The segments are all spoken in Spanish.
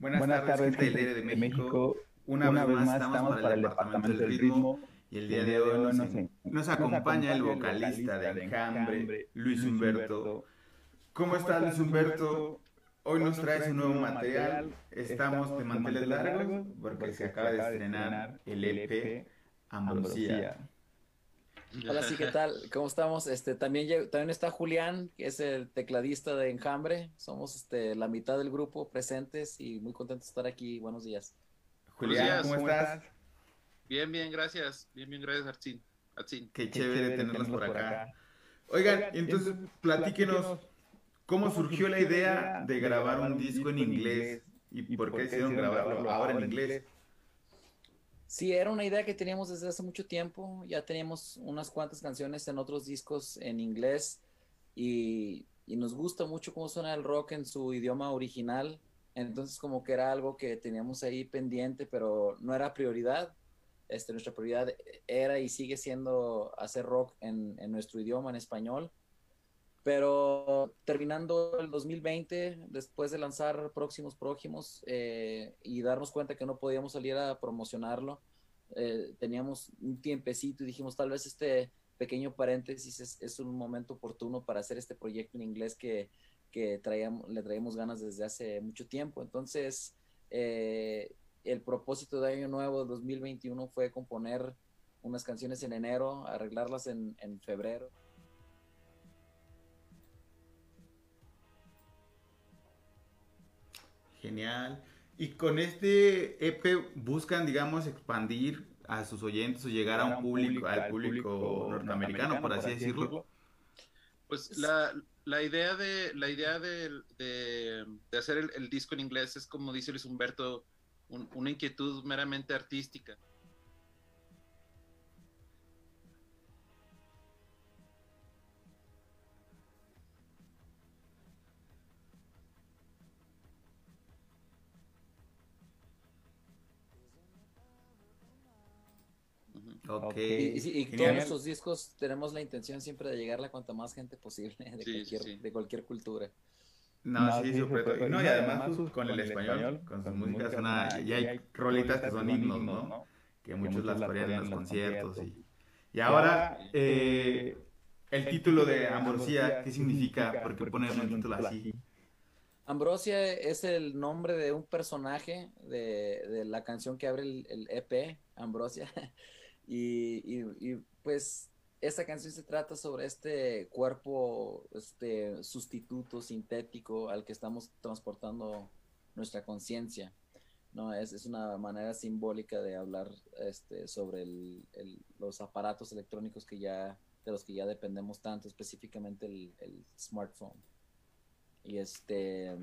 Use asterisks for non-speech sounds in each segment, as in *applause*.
Buenas, tardes, gente del de México. Una, vez más estamos para el Departamento del Ritmo y el día de hoy nos, acompaña el vocalista de Enjambre, Luis Humberto. ¿Cómo estás, Luis Humberto? Hoy nos traes un nuevo material. Estamos de manteles largos porque se acaba de estrenar el EP e Ambrosía. Hola, sí, ¿qué tal? ¿Cómo estamos? Este, también, también está Julián, que es el tecladista de Enjambre. Somos este, la mitad del grupo presentes y muy contentos de estar aquí. Buenos días. Julián, ¿cómo, estás? Bien, bien, gracias. Bien, bien, gracias, Arcín. Qué, chévere, tenerlos por acá. Oigan, entonces, platíquenos, ¿cómo surgió la idea de grabar un disco en inglés? ¿Y por qué decidieron grabarlo ahora en inglés? Sí, era una idea que teníamos desde hace mucho tiempo. Ya teníamos unas cuantas canciones en otros discos en inglés y, nos gusta mucho cómo suena el rock en su idioma original. Entonces como que era algo que teníamos ahí pendiente, pero no era prioridad. Este, nuestra prioridad era y sigue siendo hacer rock en, en nuestro idioma, en español. Pero terminando el 2020, después de lanzar Próximos Próximos eh, y darnos cuenta que no podíamos salir a promocionarlo, eh, teníamos un tiempecito y dijimos tal vez este pequeño paréntesis es, un momento oportuno para hacer este proyecto en inglés que, que traíamos, le traíamos ganas desde hace mucho tiempo. Entonces, eh, el propósito de Año Nuevo 2021 fue componer unas canciones en enero, arreglarlas en, en febrero. Genial. Y con este EP buscan, digamos, expandir a sus oyentes o llegar a un público, al público norteamericano, por así decirlo. Pues la, la idea de la idea de, de, hacer el, disco en inglés es como dice Luis Humberto, una inquietud meramente artística. Y, todos nuestros discos tenemos la intención siempre de llegarle a cuanta más gente posible de, cualquier, de cualquier cultura. No, sí, súper. No, y además con, el español, con sus músicas, ya hay rolitas que son himnos, ¿no? Que muchos las corean en los conciertos. Y, y ahora, eh, el título de Ambrosía, ¿qué significa? ¿Por qué ponerle un título así? Ambrosia es el nombre de un personaje de, de la canción que abre el, el EP, Ambrosia. Y, pues esta canción se trata sobre este cuerpo este sustituto sintético al que estamos transportando nuestra conciencia. ¿no? Es, es, una manera simbólica de hablar este, sobre los aparatos electrónicos que ya, de los que ya dependemos tanto, específicamente el, el smartphone. Y este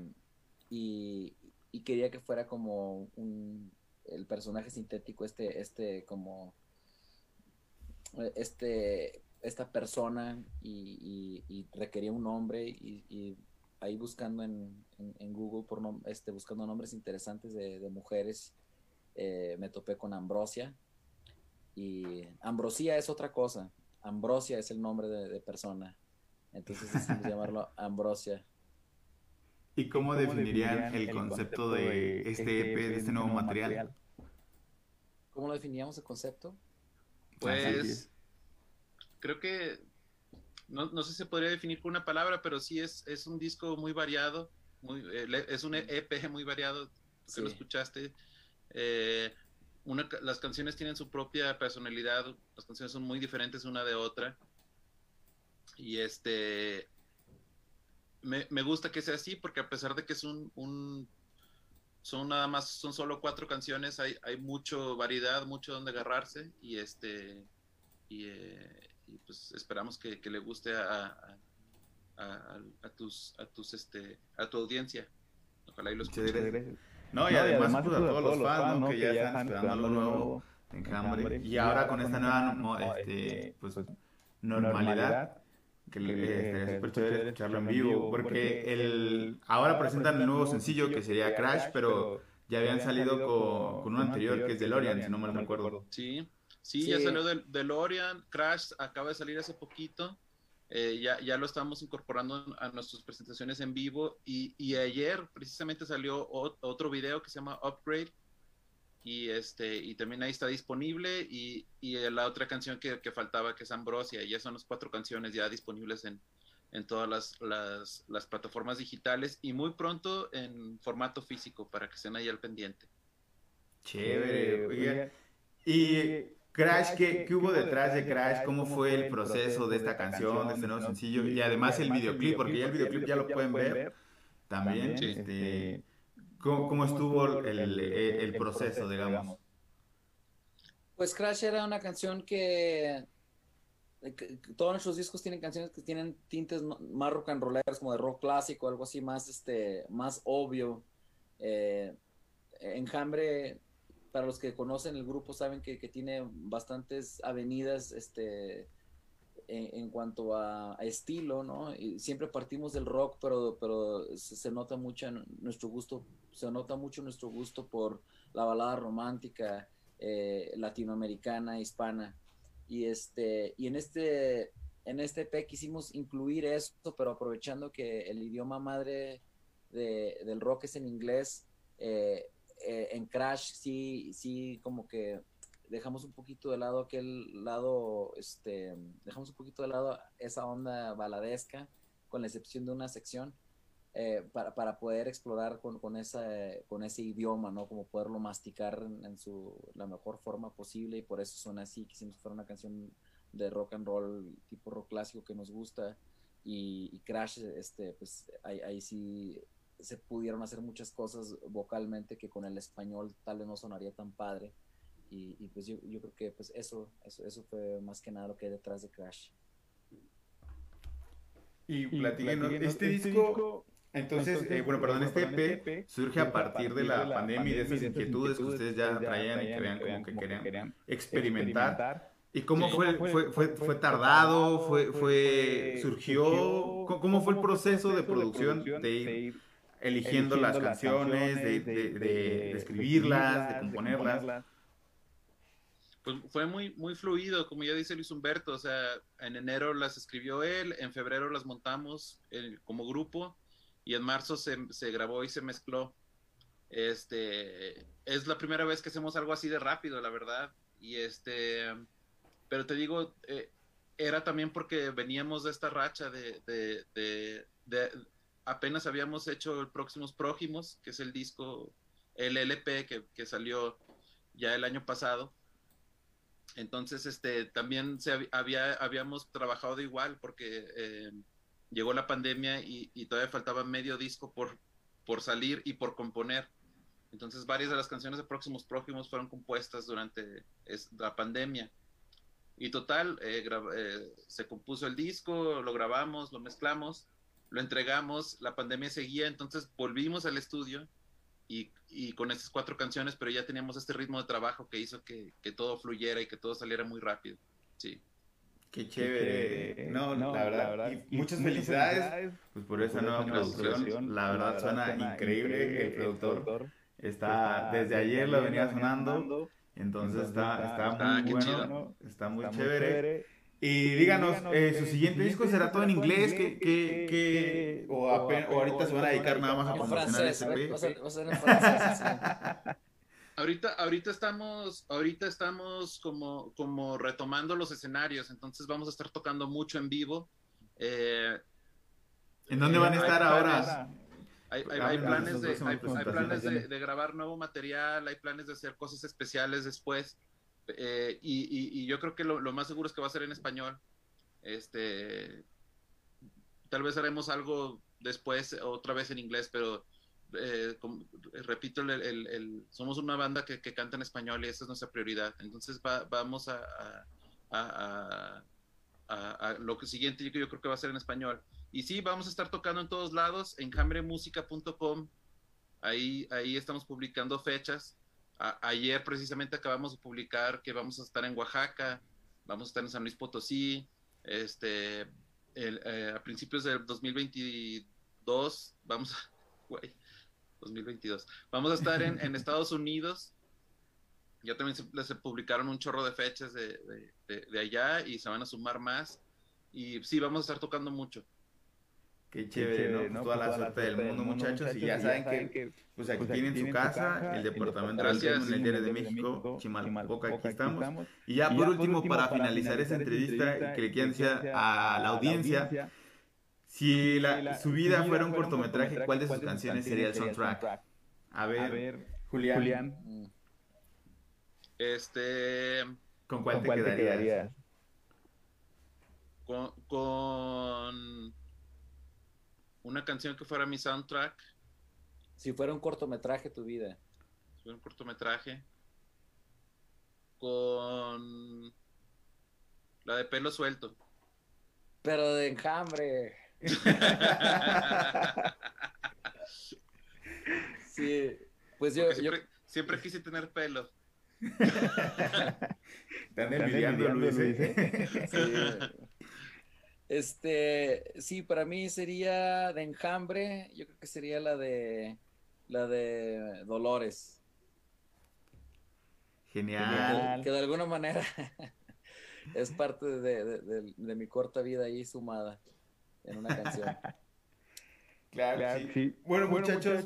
y, y, quería que fuera como un el personaje sintético, este, este como este, esta persona y, requería un nombre y, ahí buscando en, Google por este, buscando nombres interesantes de, mujeres eh, me topé con Ambrosia y Ambrosía es otra cosa Ambrosia es el nombre de, persona entonces decidimos *laughs* llamarlo Ambrosia ¿Y cómo, definirían, el, concepto, de este EP, de este nuevo material? ¿Cómo lo definiríamos el concepto? Pues creo que no, no, sé si se podría definir por una palabra, pero sí es, es un disco muy variado, muy, eh, es un EP muy variado, que lo escuchaste. Eh, una, las canciones tienen su propia personalidad, las canciones son muy diferentes una de otra. Y este, me, me gusta que sea así, porque a pesar de que es un, un son nada más, son solo cuatro canciones, hay, hay mucho variedad, mucho donde agarrarse y este y, eh, pues esperamos que, le guste a, a, tus a tus este a tu audiencia. Ojalá y los No, y, además, pues, a todos los fans, que ya están esperando lo nuevo en Cambre. Y ahora con esta nueva este, pues, pues normalidad que le, es súper chévere escucharlo en vivo, porque el, ahora presentan el nuevo sencillo que sería Crash, pero ya habían salido con, con un anterior que es DeLorean, si no mal recuerdo. Sí, sí, ya salió de, DeLorean, Crash acaba de salir hace poquito, eh, ya, ya lo estamos incorporando a nuestras presentaciones en vivo. Y, y ayer precisamente salió otro video que se llama Upgrade y, este, y también ahí está disponible y, y la otra canción que, que, faltaba que es Ambrosia, ya son las cuatro canciones ya disponibles en, en todas las, las, las, plataformas digitales y muy pronto en formato físico para que estén ahí al pendiente. Chévere. y Crash, ¿qué, ¿qué, hubo detrás de Crash? ¿Cómo fue el proceso de esta canción, de este nuevo sencillo? Y además el videoclip, porque ya el videoclip ya lo pueden ver también. Este, ¿cómo, estuvo el, el, proceso, digamos? Pues Crash era una canción que, todos nuestros discos tienen canciones que tienen tintes más rock and rollers, como de rock clásico, algo así más, este, más obvio. Eh, Enjambre para los que conocen el grupo saben que, tiene bastantes avenidas este, en, cuanto a, estilo, ¿no? Y siempre partimos del rock, pero, pero se, nota mucho nuestro gusto, se nota mucho nuestro gusto por la balada romántica eh, latinoamericana, hispana. Y este, y en este, en este EP quisimos incluir esto, pero aprovechando que el idioma madre del rock es en inglés, eh, eh, en Crash sí, sí, como que dejamos un poquito de lado aquel lado, este, dejamos un poquito de lado esa onda baladesca, con la excepción de una sección, eh, para, para, poder explorar con, con, esa, con ese idioma, ¿no? Como poderlo masticar en, su, la mejor forma posible y por eso suena así, quisimos que fuera una canción de rock and roll, tipo rock clásico que nos gusta y, Crash, este, pues ahí, ahí sí se pudieron hacer muchas cosas vocalmente que con el español tal vez no sonaría tan padre. Y, pues yo, yo, creo que pues eso, eso, eso fue más que nada lo que hay detrás de Crash. Y, platíquenos, este, este, disco, entonces, eh, bueno, perdón, este EP e surge a partir de la pandemia y de esas inquietudes que ustedes ya traían y que vean como que querían experimentar. ¿Y cómo fue, fue, fue, fue, tardado? ¿Fue, fue, surgió? ¿Cómo fue el proceso de producción de ir eligiendo, las canciones, de, escribirlas, de componerlas. Pues fue muy, muy fluido, como ya dice Luis Humberto, o sea, en enero las escribió él, en febrero las montamos como grupo y en marzo se, grabó y se mezcló. Este, es la primera vez que hacemos algo así de rápido, la verdad. Y este, pero te digo, eh, era también porque veníamos de esta racha de, de apenas habíamos hecho el Próximos Prójimos, que es el disco, el LP que, salió ya el año pasado. Entonces, este, también se había, habíamos trabajado igual porque eh, llegó la pandemia y, todavía faltaba medio disco por, por salir y por componer. Entonces, varias de las canciones de Próximos Prójimos fueron compuestas durante la pandemia. Y total, eh, eh, se compuso el disco, lo grabamos, lo mezclamos lo entregamos, la pandemia seguía, entonces volvimos al estudio y, con estas cuatro canciones, pero ya teníamos este ritmo de trabajo que hizo que, todo fluyera y que todo saliera muy rápido. Sí. Qué chévere. No, la, verdad, y muchas felicidades, pues por esa nueva producción. La verdad, suena increíble. El productor está, desde ayer lo venía sonando. Entonces está, está muy bueno, está muy chévere. Y díganos, eh, su siguiente disco será todo en inglés, que, que, que o, o, ahorita se van a dedicar nada más a promocionar SP. *laughs* Ahorita, ahorita estamos, ahorita estamos como, como retomando los escenarios, entonces vamos a estar tocando mucho en vivo. Eh, ¿En dónde van a estar ahora? Hay, hay, planes, de, hay, planes de, de, grabar nuevo material, hay planes de hacer cosas especiales después. Eh, y, yo creo que lo, más seguro es que va a ser en español. Este, tal vez haremos algo después, otra vez en inglés, pero eh, repito, el, somos una banda que, canta en español y esa es nuestra prioridad. Entonces vamos a, a, lo que siguiente yo, yo creo que va a ser en español. Y sí, vamos a estar tocando en todos lados, en cambremusica.com. Ahí, ahí estamos publicando fechas ayer precisamente acabamos de publicar que vamos a estar en Oaxaca, vamos a estar en San Luis Potosí, este, eh, a principios del 2022, vamos a, 2022, vamos a estar en, Estados Unidos, ya también se, publicaron un chorro de fechas de, allá y se van a sumar más. Y sí, vamos a estar tocando mucho. Qué chévere, ¿no? Toda, la suerte del mundo, muchachos. Y ya saben que, pues aquí tienen su casa, el departamento en el Diario de México, Chimalpoca, aquí estamos. Y ya por último, para finalizar esta entrevista, que le quieran decir a la audiencia, si la, su vida fuera un cortometraje, ¿cuál de sus canciones sería el soundtrack? A ver, Julián. Este. ¿Con cuál, te, quedarías? con una canción que fuera mi soundtrack. Si fuera un cortometraje tu vida. Si fuera un cortometraje. Con la de pelo suelto. Pero de enjambre. *laughs* sí, pues yo siempre, quise tener pelo. *laughs* Están envidiando, Luis. ¿eh? *laughs* Sí. Este, sí, para mí sería de enjambre, yo creo que sería la de la de Dolores. Genial. Que, de alguna manera es parte de, mi corta vida ahí sumada en una canción. *laughs* Claro, sí. Bueno, muchachos,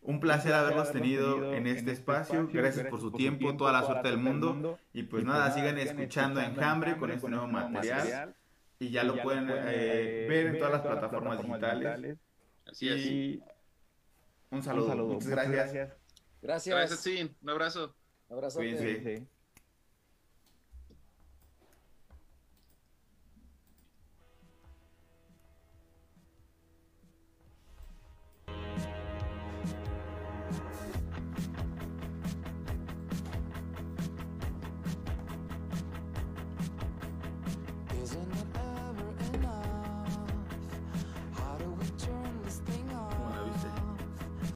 un placer haberlos tenido en este, este espacio. Gracias por su tiempo, toda la suerte del mundo. Y pues, pues nada, sigan escuchando Enjambre con este, este nuevo material. Y ya, lo pueden eh, ver en todas las plataformas, digitales. Así es. Un saludo. Muchas gracias. Gracias. Gracias, sí. Un abrazo. Un abrazo. Cuídense.